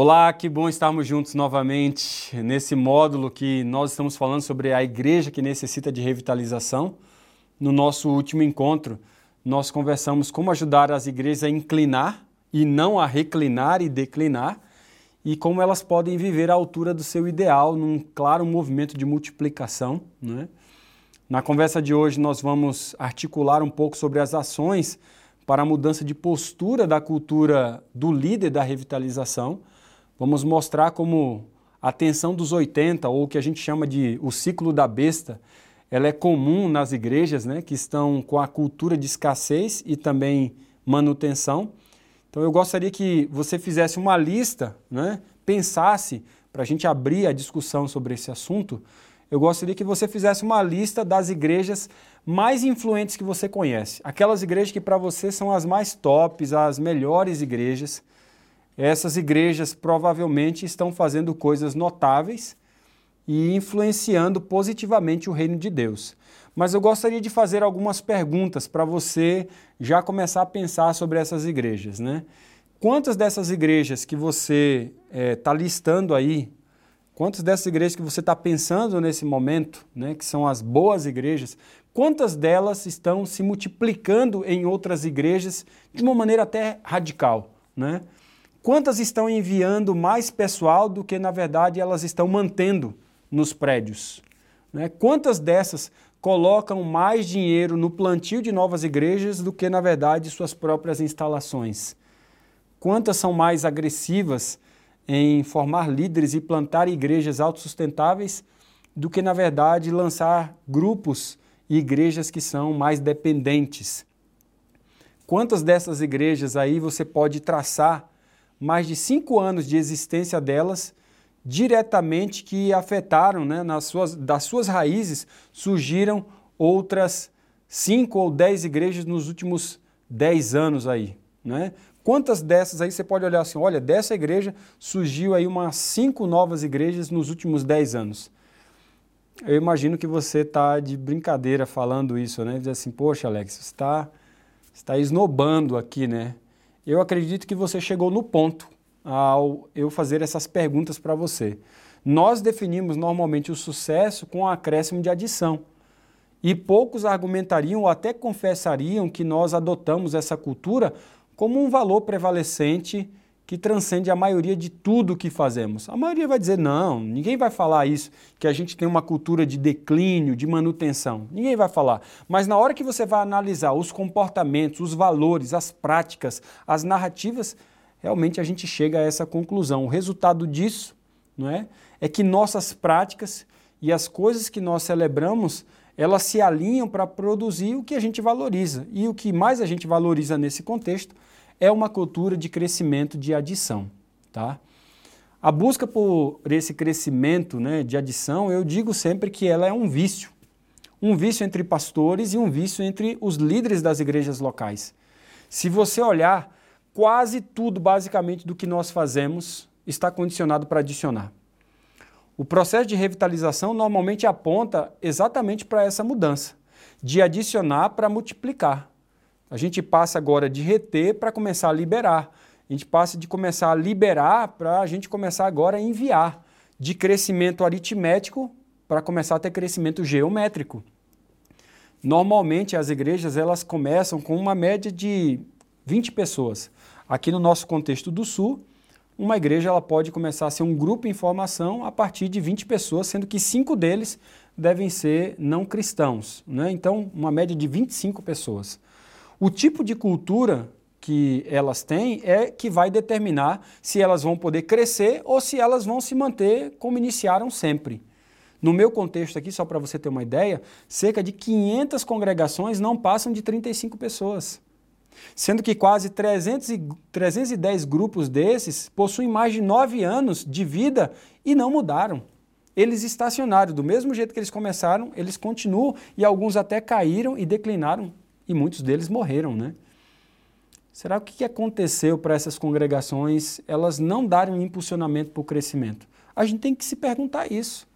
Olá, que bom estarmos juntos novamente nesse módulo que nós estamos falando sobre a igreja que necessita de revitalização. No nosso último encontro, nós conversamos como ajudar as igrejas a inclinar e não a reclinar e declinar, e como elas podem viver à altura do seu ideal num claro movimento de multiplicação. Né? Na conversa de hoje, nós vamos articular um pouco sobre as ações para a mudança de postura da cultura do líder da revitalização. Vamos mostrar como a tensão dos 80, ou o que a gente chama de o ciclo da besta, ela é comum nas igrejas né, que estão com a cultura de escassez e também manutenção. Então eu gostaria que você fizesse uma lista, né, pensasse, para a gente abrir a discussão sobre esse assunto, eu gostaria que você fizesse uma lista das igrejas mais influentes que você conhece. Aquelas igrejas que para você são as mais tops, as melhores igrejas. Essas igrejas provavelmente estão fazendo coisas notáveis e influenciando positivamente o reino de Deus. Mas eu gostaria de fazer algumas perguntas para você já começar a pensar sobre essas igrejas. Né? Quantas dessas igrejas que você está eh, é, listando aí Quantas dessas igrejas que você está pensando nesse momento, né, que são as boas igrejas, quantas delas estão se multiplicando em outras igrejas de uma maneira até radical? Né? Quantas estão enviando mais pessoal do que, na verdade, elas estão mantendo nos prédios? Né? Quantas dessas colocam mais dinheiro no plantio de novas igrejas do que, na verdade, suas próprias instalações? Quantas são mais agressivas em formar líderes e plantar igrejas autossustentáveis do que, na verdade, lançar grupos e igrejas que são mais dependentes. Quantas dessas igrejas aí você pode traçar mais de cinco anos de existência delas diretamente que afetaram, né, nas suas, das suas raízes, surgiram outras cinco ou dez igrejas nos últimos dez anos aí. Né? Quantas dessas aí você pode olhar assim, olha, dessa igreja surgiu aí umas cinco novas igrejas nos últimos dez anos. Eu imagino que você está de brincadeira falando isso, né? Diz assim, poxa, Alex, você está está esnobando aqui, né? Eu acredito que você chegou no ponto ao eu fazer essas perguntas para você. Nós definimos normalmente o sucesso com o acréscimo de adição. E poucos argumentariam ou até confessariam que nós adotamos essa cultura como um valor prevalecente que transcende a maioria de tudo que fazemos. A maioria vai dizer não, ninguém vai falar isso, que a gente tem uma cultura de declínio, de manutenção. Ninguém vai falar. Mas na hora que você vai analisar os comportamentos, os valores, as práticas, as narrativas, realmente a gente chega a essa conclusão. O resultado disso não é, é que nossas práticas e as coisas que nós celebramos elas se alinham para produzir o que a gente valoriza. E o que mais a gente valoriza nesse contexto é uma cultura de crescimento de adição. Tá? A busca por esse crescimento né, de adição, eu digo sempre que ela é um vício. Um vício entre pastores e um vício entre os líderes das igrejas locais. Se você olhar, quase tudo basicamente do que nós fazemos está condicionado para adicionar. O processo de revitalização normalmente aponta exatamente para essa mudança, de adicionar para multiplicar. A gente passa agora de reter para começar a liberar. A gente passa de começar a liberar para a gente começar agora a enviar. De crescimento aritmético para começar a ter crescimento geométrico. Normalmente as igrejas elas começam com uma média de 20 pessoas. Aqui no nosso contexto do Sul, uma igreja ela pode começar a ser um grupo em formação a partir de 20 pessoas, sendo que cinco deles devem ser não cristãos. Né? Então, uma média de 25 pessoas. O tipo de cultura que elas têm é que vai determinar se elas vão poder crescer ou se elas vão se manter como iniciaram sempre. No meu contexto aqui, só para você ter uma ideia, cerca de 500 congregações não passam de 35 pessoas sendo que quase 300 e, 310 grupos desses possuem mais de nove anos de vida e não mudaram. Eles estacionaram, do mesmo jeito que eles começaram, eles continuam e alguns até caíram e declinaram e muitos deles morreram, né? Será que o que aconteceu para essas congregações elas não darem um impulsionamento para o crescimento? A gente tem que se perguntar isso.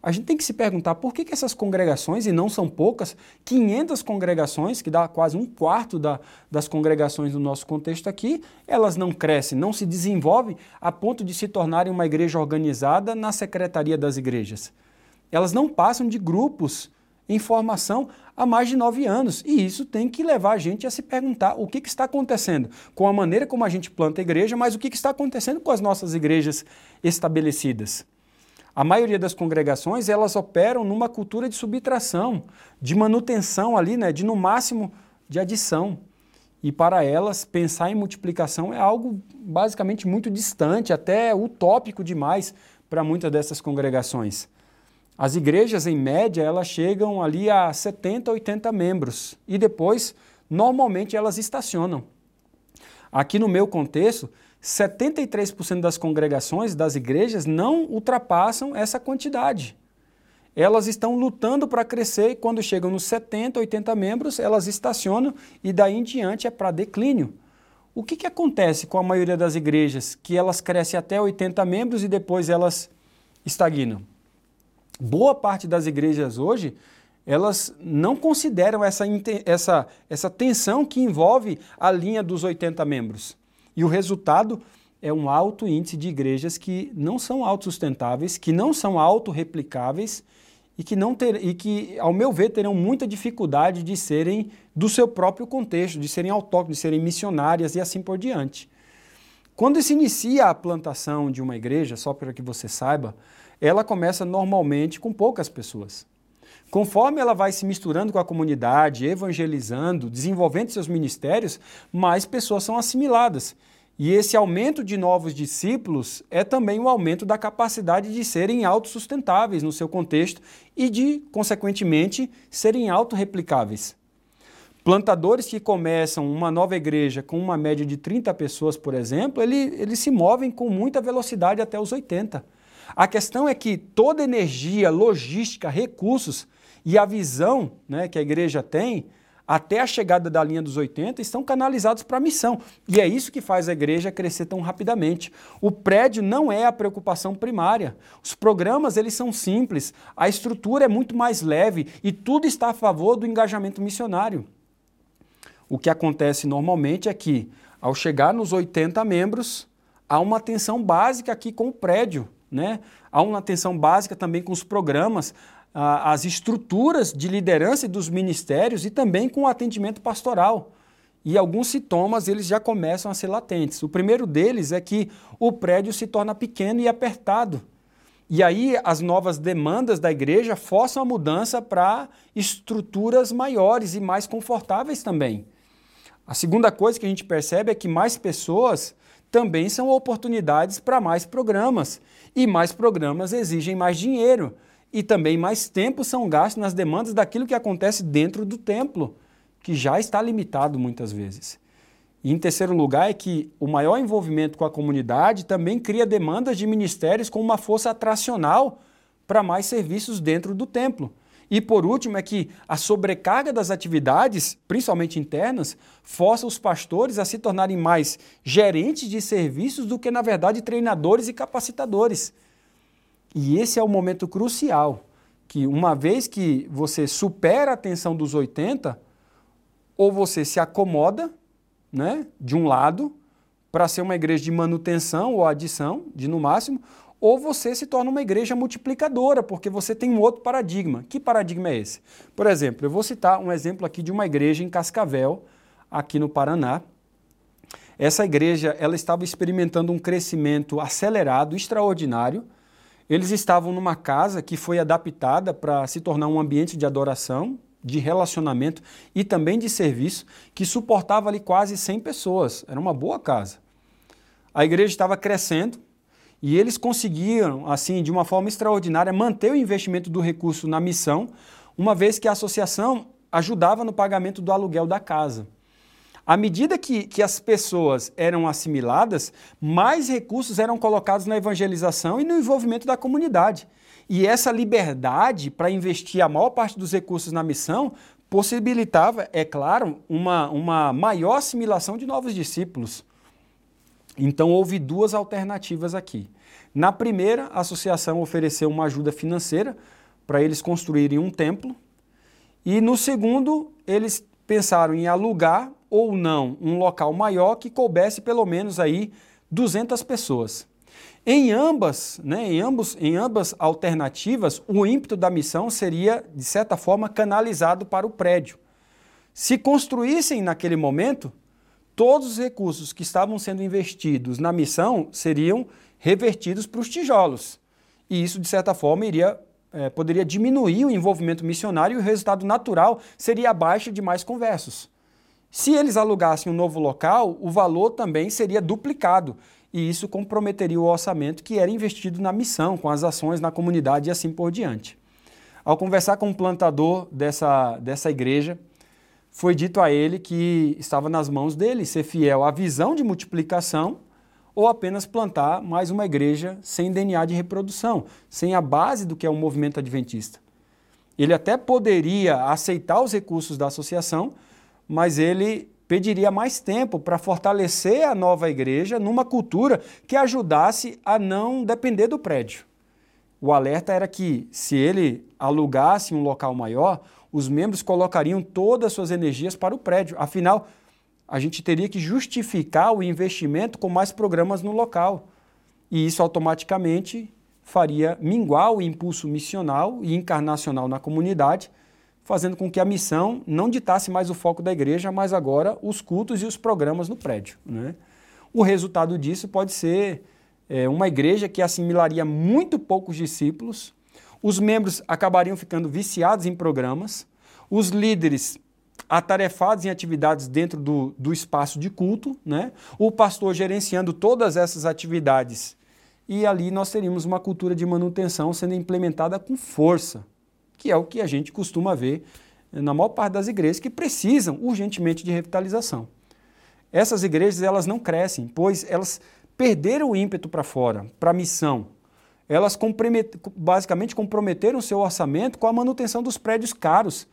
a gente tem que se perguntar por que, que essas congregações, e não são poucas, 500 congregações, que dá quase um quarto da, das congregações do nosso contexto aqui, elas não crescem, não se desenvolvem a ponto de se tornarem uma igreja organizada na secretaria das igrejas. Elas não passam de grupos em formação há mais de nove anos. E isso tem que levar a gente a se perguntar o que, que está acontecendo com a maneira como a gente planta a igreja, mas o que, que está acontecendo com as nossas igrejas estabelecidas. A maioria das congregações, elas operam numa cultura de subtração, de manutenção ali, né, de no máximo de adição. E para elas, pensar em multiplicação é algo basicamente muito distante, até utópico demais para muitas dessas congregações. As igrejas, em média, elas chegam ali a 70, 80 membros e depois, normalmente, elas estacionam. Aqui no meu contexto, 73% das congregações, das igrejas, não ultrapassam essa quantidade. Elas estão lutando para crescer e quando chegam nos 70, 80 membros, elas estacionam e daí em diante é para declínio. O que, que acontece com a maioria das igrejas? Que elas crescem até 80 membros e depois elas estagnam. Boa parte das igrejas hoje, elas não consideram essa, essa, essa tensão que envolve a linha dos 80 membros. E o resultado é um alto índice de igrejas que não são autossustentáveis, que não são autorreplicáveis e que, não ter, e que, ao meu ver, terão muita dificuldade de serem do seu próprio contexto, de serem autóctones, de serem missionárias e assim por diante. Quando se inicia a plantação de uma igreja, só para que você saiba, ela começa normalmente com poucas pessoas. Conforme ela vai se misturando com a comunidade, evangelizando, desenvolvendo seus ministérios, mais pessoas são assimiladas. E esse aumento de novos discípulos é também o aumento da capacidade de serem autossustentáveis no seu contexto e de, consequentemente, serem autorreplicáveis. Plantadores que começam uma nova igreja com uma média de 30 pessoas, por exemplo, ele, eles se movem com muita velocidade até os 80. A questão é que toda energia, logística, recursos e a visão né, que a igreja tem até a chegada da linha dos 80 estão canalizados para a missão. E é isso que faz a igreja crescer tão rapidamente. O prédio não é a preocupação primária. Os programas eles são simples, a estrutura é muito mais leve e tudo está a favor do engajamento missionário. O que acontece normalmente é que, ao chegar nos 80 membros, há uma atenção básica aqui com o prédio. Né? Há uma atenção básica também com os programas, as estruturas de liderança dos ministérios e também com o atendimento pastoral. E alguns sintomas eles já começam a ser latentes. O primeiro deles é que o prédio se torna pequeno e apertado. E aí as novas demandas da igreja forçam a mudança para estruturas maiores e mais confortáveis também. A segunda coisa que a gente percebe é que mais pessoas também são oportunidades para mais programas. E mais programas exigem mais dinheiro. E também mais tempo são gastos nas demandas daquilo que acontece dentro do templo, que já está limitado muitas vezes. E em terceiro lugar é que o maior envolvimento com a comunidade também cria demandas de ministérios com uma força atracional para mais serviços dentro do templo. E por último é que a sobrecarga das atividades, principalmente internas, força os pastores a se tornarem mais gerentes de serviços do que, na verdade, treinadores e capacitadores. E esse é o momento crucial, que uma vez que você supera a tensão dos 80, ou você se acomoda, né, de um lado, para ser uma igreja de manutenção ou adição, de no máximo, ou você se torna uma igreja multiplicadora, porque você tem um outro paradigma. Que paradigma é esse? Por exemplo, eu vou citar um exemplo aqui de uma igreja em Cascavel, aqui no Paraná. Essa igreja ela estava experimentando um crescimento acelerado, extraordinário. Eles estavam numa casa que foi adaptada para se tornar um ambiente de adoração, de relacionamento e também de serviço, que suportava ali quase 100 pessoas. Era uma boa casa. A igreja estava crescendo, e eles conseguiram, assim, de uma forma extraordinária, manter o investimento do recurso na missão, uma vez que a associação ajudava no pagamento do aluguel da casa. À medida que, que as pessoas eram assimiladas, mais recursos eram colocados na evangelização e no envolvimento da comunidade. E essa liberdade para investir a maior parte dos recursos na missão possibilitava, é claro, uma, uma maior assimilação de novos discípulos. Então houve duas alternativas aqui. Na primeira, a associação ofereceu uma ajuda financeira para eles construírem um templo. E no segundo, eles pensaram em alugar ou não um local maior que coubesse pelo menos aí 200 pessoas. Em ambas, né, em, ambos, em ambas alternativas, o ímpeto da missão seria, de certa forma, canalizado para o prédio. Se construíssem naquele momento, todos os recursos que estavam sendo investidos na missão seriam revertidos para os tijolos. E isso, de certa forma, iria, é, poderia diminuir o envolvimento missionário e o resultado natural seria a baixa de mais conversos. Se eles alugassem um novo local, o valor também seria duplicado e isso comprometeria o orçamento que era investido na missão, com as ações na comunidade e assim por diante. Ao conversar com o um plantador dessa, dessa igreja, foi dito a ele que estava nas mãos dele ser fiel à visão de multiplicação ou apenas plantar mais uma igreja sem DNA de reprodução, sem a base do que é o movimento adventista. Ele até poderia aceitar os recursos da associação, mas ele pediria mais tempo para fortalecer a nova igreja numa cultura que ajudasse a não depender do prédio. O alerta era que, se ele alugasse um local maior, os membros colocariam todas as suas energias para o prédio. Afinal, a gente teria que justificar o investimento com mais programas no local. E isso automaticamente faria minguar o impulso missional e encarnacional na comunidade fazendo com que a missão não ditasse mais o foco da igreja, mas agora os cultos e os programas no prédio. Né? O resultado disso pode ser é, uma igreja que assimilaria muito poucos discípulos, os membros acabariam ficando viciados em programas, os líderes atarefados em atividades dentro do, do espaço de culto, né? o pastor gerenciando todas essas atividades. E ali nós teríamos uma cultura de manutenção sendo implementada com força que é o que a gente costuma ver na maior parte das igrejas que precisam urgentemente de revitalização. Essas igrejas elas não crescem, pois elas perderam o ímpeto para fora, para a missão. Elas compromet basicamente comprometeram seu orçamento com a manutenção dos prédios caros.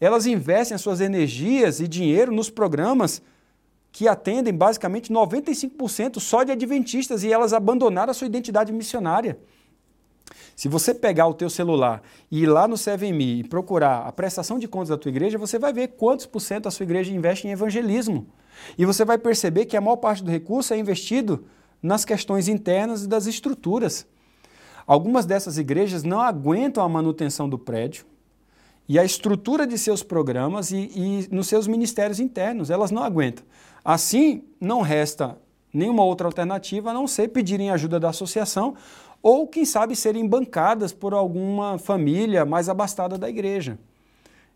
Elas investem as suas energias e dinheiro nos programas que atendem basicamente 95% só de adventistas e elas abandonaram a sua identidade missionária. Se você pegar o teu celular e ir lá no 7Me e procurar a prestação de contas da tua igreja, você vai ver quantos por cento a sua igreja investe em evangelismo. E você vai perceber que a maior parte do recurso é investido nas questões internas e das estruturas. Algumas dessas igrejas não aguentam a manutenção do prédio e a estrutura de seus programas e, e nos seus ministérios internos. Elas não aguentam. Assim, não resta nenhuma outra alternativa a não ser pedirem ajuda da associação ou, quem sabe, serem bancadas por alguma família mais abastada da igreja.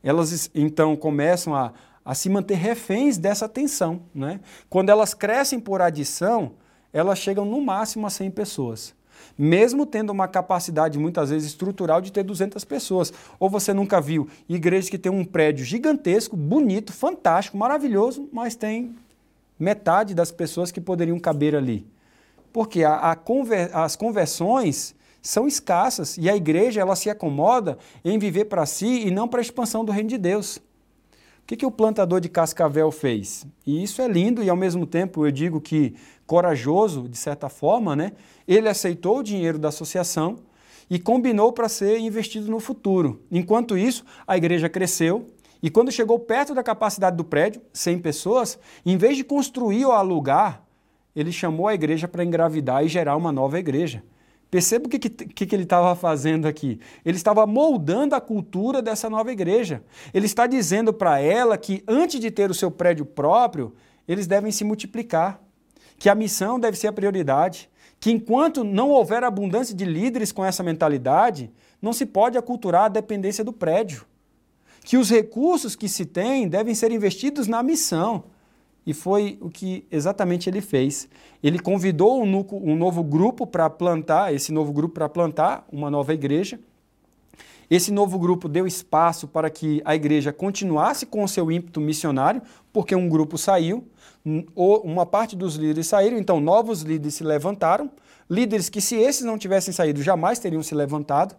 Elas então começam a, a se manter reféns dessa tensão. Né? Quando elas crescem por adição, elas chegam no máximo a 100 pessoas. Mesmo tendo uma capacidade muitas vezes estrutural de ter 200 pessoas. Ou você nunca viu igrejas que tem um prédio gigantesco, bonito, fantástico, maravilhoso, mas tem metade das pessoas que poderiam caber ali. Porque a, a conver, as conversões são escassas e a igreja ela se acomoda em viver para si e não para a expansão do reino de Deus. O que, que o plantador de cascavel fez? E isso é lindo e ao mesmo tempo eu digo que corajoso, de certa forma, né? Ele aceitou o dinheiro da associação e combinou para ser investido no futuro. Enquanto isso, a igreja cresceu e quando chegou perto da capacidade do prédio, 100 pessoas, em vez de construir ou alugar, ele chamou a igreja para engravidar e gerar uma nova igreja. Perceba o que, que, que ele estava fazendo aqui. Ele estava moldando a cultura dessa nova igreja. Ele está dizendo para ela que antes de ter o seu prédio próprio, eles devem se multiplicar, que a missão deve ser a prioridade, que enquanto não houver abundância de líderes com essa mentalidade, não se pode aculturar a dependência do prédio. Que os recursos que se tem devem ser investidos na missão e foi o que exatamente ele fez. Ele convidou um, um novo grupo para plantar, esse novo grupo para plantar uma nova igreja. Esse novo grupo deu espaço para que a igreja continuasse com o seu ímpeto missionário, porque um grupo saiu, uma parte dos líderes saíram, então novos líderes se levantaram, líderes que, se esses não tivessem saído, jamais teriam se levantado,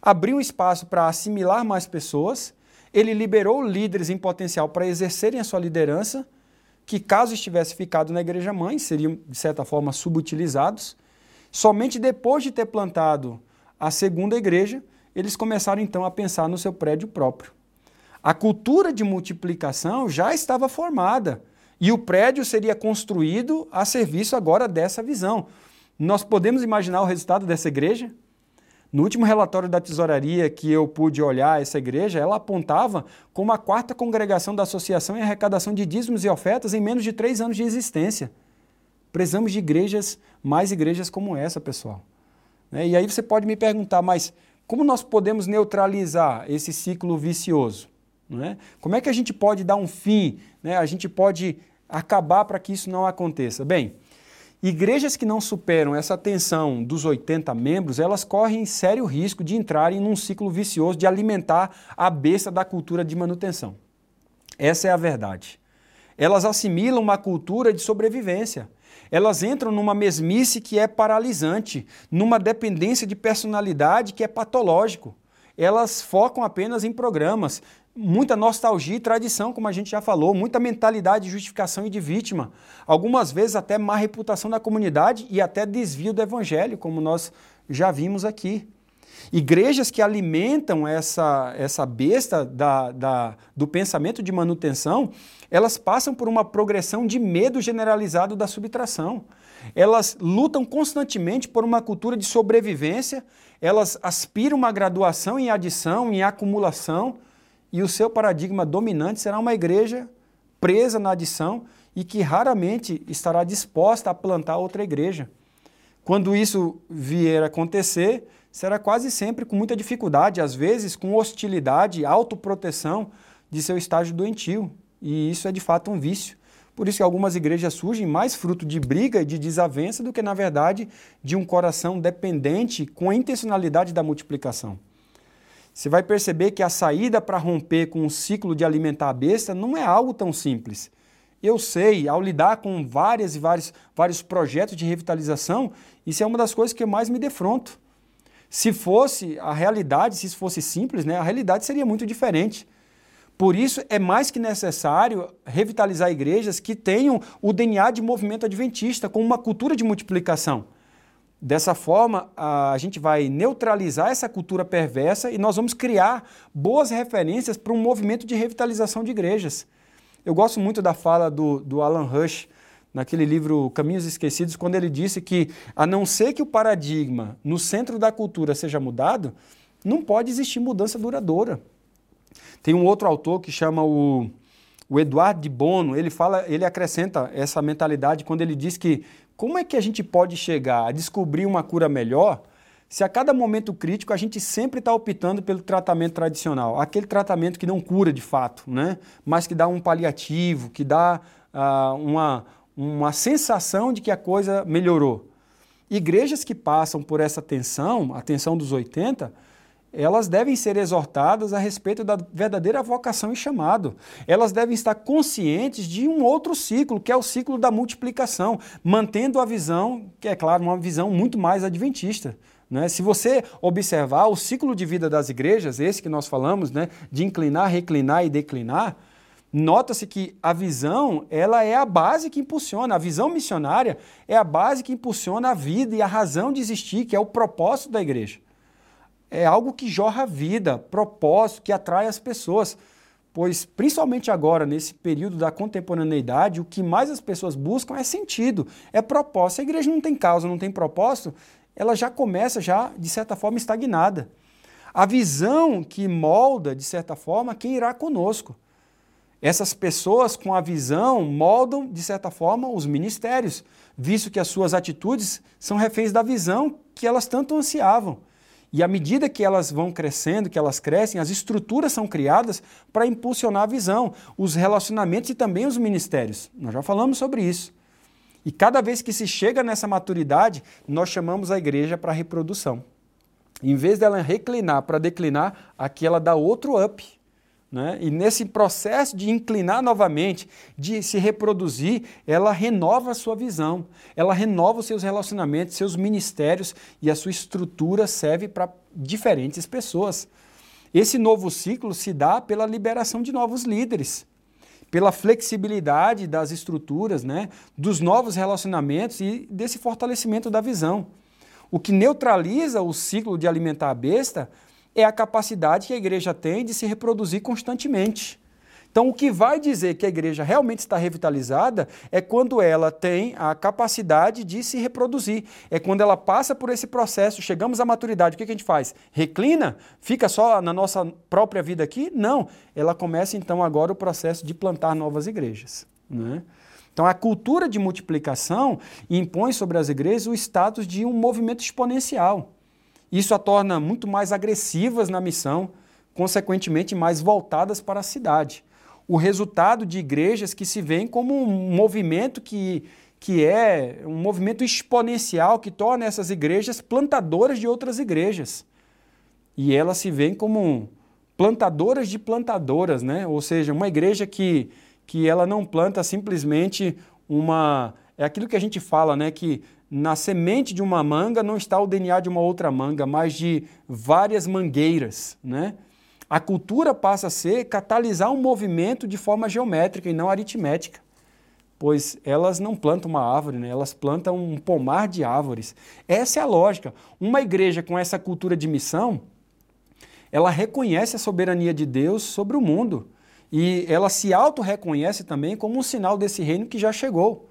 abriu espaço para assimilar mais pessoas, ele liberou líderes em potencial para exercerem a sua liderança que, caso estivesse ficado na igreja mãe, seriam, de certa forma, subutilizados. Somente depois de ter plantado a segunda igreja, eles começaram então a pensar no seu prédio próprio. A cultura de multiplicação já estava formada e o prédio seria construído a serviço agora dessa visão. Nós podemos imaginar o resultado dessa igreja? No último relatório da tesouraria que eu pude olhar essa igreja, ela apontava como a quarta congregação da associação em arrecadação de dízimos e ofertas em menos de três anos de existência. Precisamos de igrejas, mais igrejas como essa, pessoal. Né? E aí você pode me perguntar, mas como nós podemos neutralizar esse ciclo vicioso? É? Como é que a gente pode dar um fim? Né? A gente pode acabar para que isso não aconteça? Bem, Igrejas que não superam essa tensão dos 80 membros, elas correm sério risco de entrarem num ciclo vicioso de alimentar a besta da cultura de manutenção. Essa é a verdade. Elas assimilam uma cultura de sobrevivência. Elas entram numa mesmice que é paralisante, numa dependência de personalidade que é patológico. Elas focam apenas em programas, muita nostalgia e tradição, como a gente já falou, muita mentalidade de justificação e de vítima, algumas vezes até má reputação da comunidade e até desvio do evangelho, como nós já vimos aqui. Igrejas que alimentam essa, essa besta da, da, do pensamento de manutenção, elas passam por uma progressão de medo generalizado da subtração. Elas lutam constantemente por uma cultura de sobrevivência, elas aspiram uma graduação em adição, em acumulação, e o seu paradigma dominante será uma igreja presa na adição e que raramente estará disposta a plantar outra igreja. Quando isso vier a acontecer, será quase sempre com muita dificuldade, às vezes com hostilidade, autoproteção de seu estágio doentio. E isso é de fato um vício. Por isso que algumas igrejas surgem mais fruto de briga e de desavença do que, na verdade, de um coração dependente com a intencionalidade da multiplicação você vai perceber que a saída para romper com o ciclo de alimentar a besta não é algo tão simples. Eu sei, ao lidar com várias e vários, vários projetos de revitalização, isso é uma das coisas que eu mais me defronto. Se fosse a realidade, se isso fosse simples, né, a realidade seria muito diferente. Por isso, é mais que necessário revitalizar igrejas que tenham o DNA de movimento adventista, com uma cultura de multiplicação. Dessa forma, a gente vai neutralizar essa cultura perversa e nós vamos criar boas referências para um movimento de revitalização de igrejas. Eu gosto muito da fala do, do Alan Rush, naquele livro Caminhos Esquecidos, quando ele disse que, a não ser que o paradigma no centro da cultura seja mudado, não pode existir mudança duradoura. Tem um outro autor que chama o, o Eduardo de Bono, ele fala, ele acrescenta essa mentalidade quando ele diz que como é que a gente pode chegar a descobrir uma cura melhor se a cada momento crítico a gente sempre está optando pelo tratamento tradicional, aquele tratamento que não cura de fato, né? mas que dá um paliativo, que dá uh, uma, uma sensação de que a coisa melhorou. Igrejas que passam por essa tensão, a tensão dos 80, elas devem ser exortadas a respeito da verdadeira vocação e chamado. Elas devem estar conscientes de um outro ciclo, que é o ciclo da multiplicação, mantendo a visão, que é claro, uma visão muito mais adventista. Né? Se você observar o ciclo de vida das igrejas, esse que nós falamos, né, de inclinar, reclinar e declinar, nota-se que a visão ela é a base que impulsiona, a visão missionária é a base que impulsiona a vida e a razão de existir, que é o propósito da igreja é algo que jorra vida, propósito, que atrai as pessoas. Pois, principalmente agora, nesse período da contemporaneidade, o que mais as pessoas buscam é sentido, é propósito. Se a igreja não tem causa, não tem propósito, ela já começa, já, de certa forma, estagnada. A visão que molda, de certa forma, quem irá conosco. Essas pessoas com a visão moldam, de certa forma, os ministérios, visto que as suas atitudes são reféns da visão que elas tanto ansiavam. E à medida que elas vão crescendo, que elas crescem, as estruturas são criadas para impulsionar a visão, os relacionamentos e também os ministérios. Nós já falamos sobre isso. E cada vez que se chega nessa maturidade, nós chamamos a igreja para reprodução. Em vez dela reclinar para declinar, aqui ela dá outro up. Né? E nesse processo de inclinar novamente, de se reproduzir, ela renova a sua visão, ela renova os seus relacionamentos, seus ministérios e a sua estrutura serve para diferentes pessoas. Esse novo ciclo se dá pela liberação de novos líderes, pela flexibilidade das estruturas, né, dos novos relacionamentos e desse fortalecimento da visão. O que neutraliza o ciclo de alimentar a besta é a capacidade que a igreja tem de se reproduzir constantemente. Então, o que vai dizer que a igreja realmente está revitalizada é quando ela tem a capacidade de se reproduzir. É quando ela passa por esse processo, chegamos à maturidade, o que a gente faz? Reclina? Fica só na nossa própria vida aqui? Não. Ela começa então agora o processo de plantar novas igrejas. Né? Então, a cultura de multiplicação impõe sobre as igrejas o status de um movimento exponencial. Isso a torna muito mais agressivas na missão, consequentemente mais voltadas para a cidade o resultado de igrejas que se veem como um movimento que, que é um movimento exponencial que torna essas igrejas plantadoras de outras igrejas. E elas se veem como plantadoras de plantadoras, né? Ou seja, uma igreja que, que ela não planta simplesmente uma. É aquilo que a gente fala, né? Que na semente de uma manga não está o DNA de uma outra manga, mas de várias mangueiras, né? A cultura passa a ser catalisar um movimento de forma geométrica e não aritmética, pois elas não plantam uma árvore, né? elas plantam um pomar de árvores. Essa é a lógica. Uma igreja com essa cultura de missão, ela reconhece a soberania de Deus sobre o mundo e ela se auto-reconhece também como um sinal desse reino que já chegou,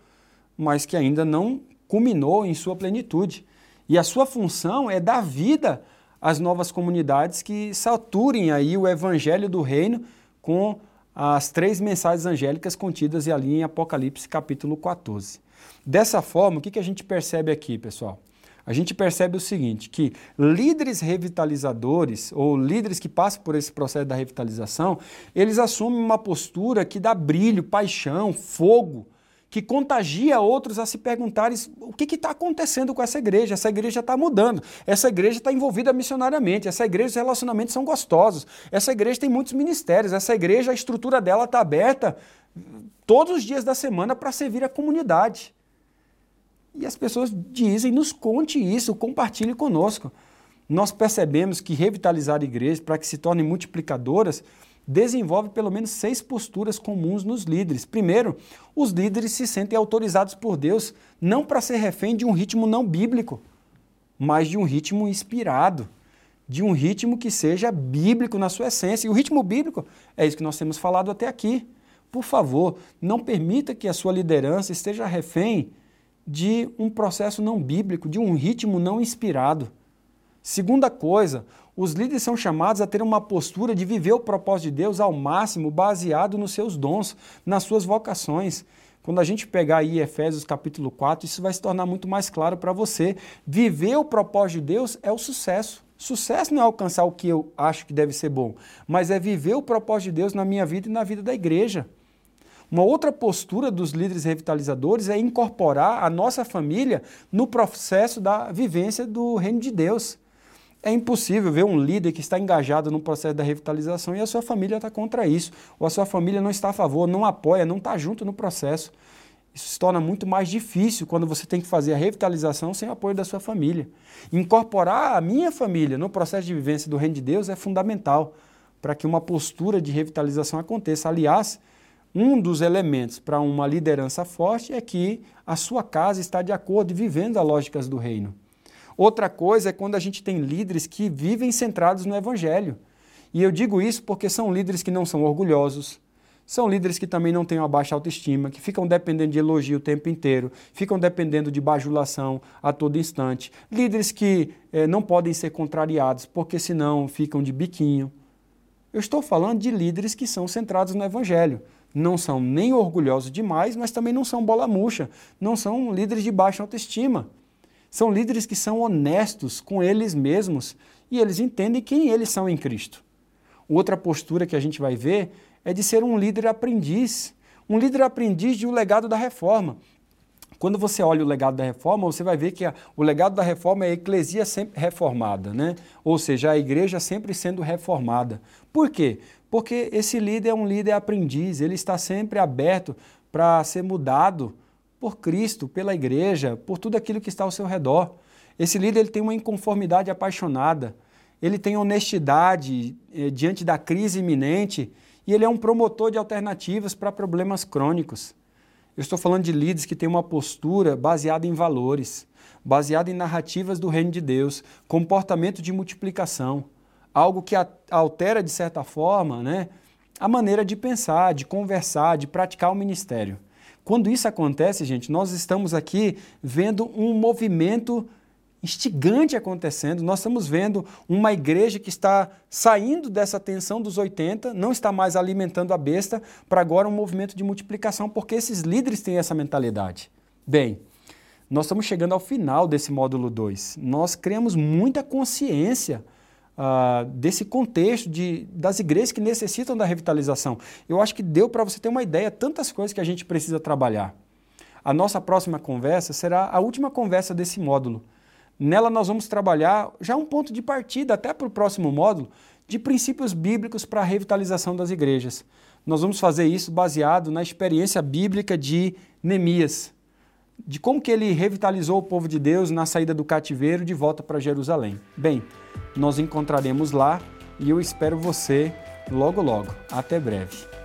mas que ainda não culminou em sua plenitude. E a sua função é dar vida as novas comunidades que saturem aí o evangelho do reino com as três mensagens angélicas contidas ali em Apocalipse capítulo 14. Dessa forma, o que a gente percebe aqui, pessoal? A gente percebe o seguinte, que líderes revitalizadores, ou líderes que passam por esse processo da revitalização, eles assumem uma postura que dá brilho, paixão, fogo, que contagia outros a se perguntarem o que está acontecendo com essa igreja. Essa igreja está mudando, essa igreja está envolvida missionariamente, essa igreja, os relacionamentos são gostosos, essa igreja tem muitos ministérios, essa igreja, a estrutura dela está aberta todos os dias da semana para servir a comunidade. E as pessoas dizem, nos conte isso, compartilhe conosco. Nós percebemos que revitalizar igrejas para que se tornem multiplicadoras desenvolve pelo menos seis posturas comuns nos líderes. Primeiro, os líderes se sentem autorizados por Deus não para ser refém de um ritmo não bíblico, mas de um ritmo inspirado, de um ritmo que seja bíblico na sua essência. E o ritmo bíblico é isso que nós temos falado até aqui. Por favor, não permita que a sua liderança esteja refém de um processo não bíblico, de um ritmo não inspirado. Segunda coisa, os líderes são chamados a ter uma postura de viver o propósito de Deus ao máximo, baseado nos seus dons, nas suas vocações. Quando a gente pegar aí Efésios capítulo 4, isso vai se tornar muito mais claro para você. Viver o propósito de Deus é o sucesso. Sucesso não é alcançar o que eu acho que deve ser bom, mas é viver o propósito de Deus na minha vida e na vida da igreja. Uma outra postura dos líderes revitalizadores é incorporar a nossa família no processo da vivência do reino de Deus. É impossível ver um líder que está engajado no processo da revitalização e a sua família está contra isso, ou a sua família não está a favor, não apoia, não está junto no processo. Isso se torna muito mais difícil quando você tem que fazer a revitalização sem o apoio da sua família. Incorporar a minha família no processo de vivência do Reino de Deus é fundamental para que uma postura de revitalização aconteça. Aliás, um dos elementos para uma liderança forte é que a sua casa está de acordo e vivendo as lógicas do reino. Outra coisa é quando a gente tem líderes que vivem centrados no Evangelho. E eu digo isso porque são líderes que não são orgulhosos, são líderes que também não têm uma baixa autoestima, que ficam dependendo de elogio o tempo inteiro, ficam dependendo de bajulação a todo instante. Líderes que eh, não podem ser contrariados, porque senão ficam de biquinho. Eu estou falando de líderes que são centrados no Evangelho. Não são nem orgulhosos demais, mas também não são bola murcha, não são líderes de baixa autoestima. São líderes que são honestos com eles mesmos e eles entendem quem eles são em Cristo. Outra postura que a gente vai ver é de ser um líder aprendiz, um líder aprendiz de um legado da reforma. Quando você olha o legado da reforma, você vai ver que a, o legado da reforma é a eclesia sempre reformada, né? ou seja, a igreja sempre sendo reformada. Por quê? Porque esse líder é um líder aprendiz, ele está sempre aberto para ser mudado por Cristo, pela igreja, por tudo aquilo que está ao seu redor. Esse líder ele tem uma inconformidade apaixonada, ele tem honestidade eh, diante da crise iminente e ele é um promotor de alternativas para problemas crônicos. Eu estou falando de líderes que têm uma postura baseada em valores, baseada em narrativas do reino de Deus, comportamento de multiplicação, algo que altera, de certa forma, né, a maneira de pensar, de conversar, de praticar o ministério. Quando isso acontece, gente, nós estamos aqui vendo um movimento instigante acontecendo. Nós estamos vendo uma igreja que está saindo dessa tensão dos 80, não está mais alimentando a besta, para agora um movimento de multiplicação, porque esses líderes têm essa mentalidade. Bem, nós estamos chegando ao final desse módulo 2. Nós criamos muita consciência uh, desse contexto de, das igrejas que necessitam da revitalização. Eu acho que deu para você ter uma ideia, tantas coisas que a gente precisa trabalhar. A nossa próxima conversa será a última conversa desse módulo. Nela nós vamos trabalhar já um ponto de partida, até para o próximo módulo, de princípios bíblicos para a revitalização das igrejas. Nós vamos fazer isso baseado na experiência bíblica de Neemias, de como que ele revitalizou o povo de Deus na saída do cativeiro de volta para Jerusalém. Bem, nós encontraremos lá e eu espero você logo logo. Até breve.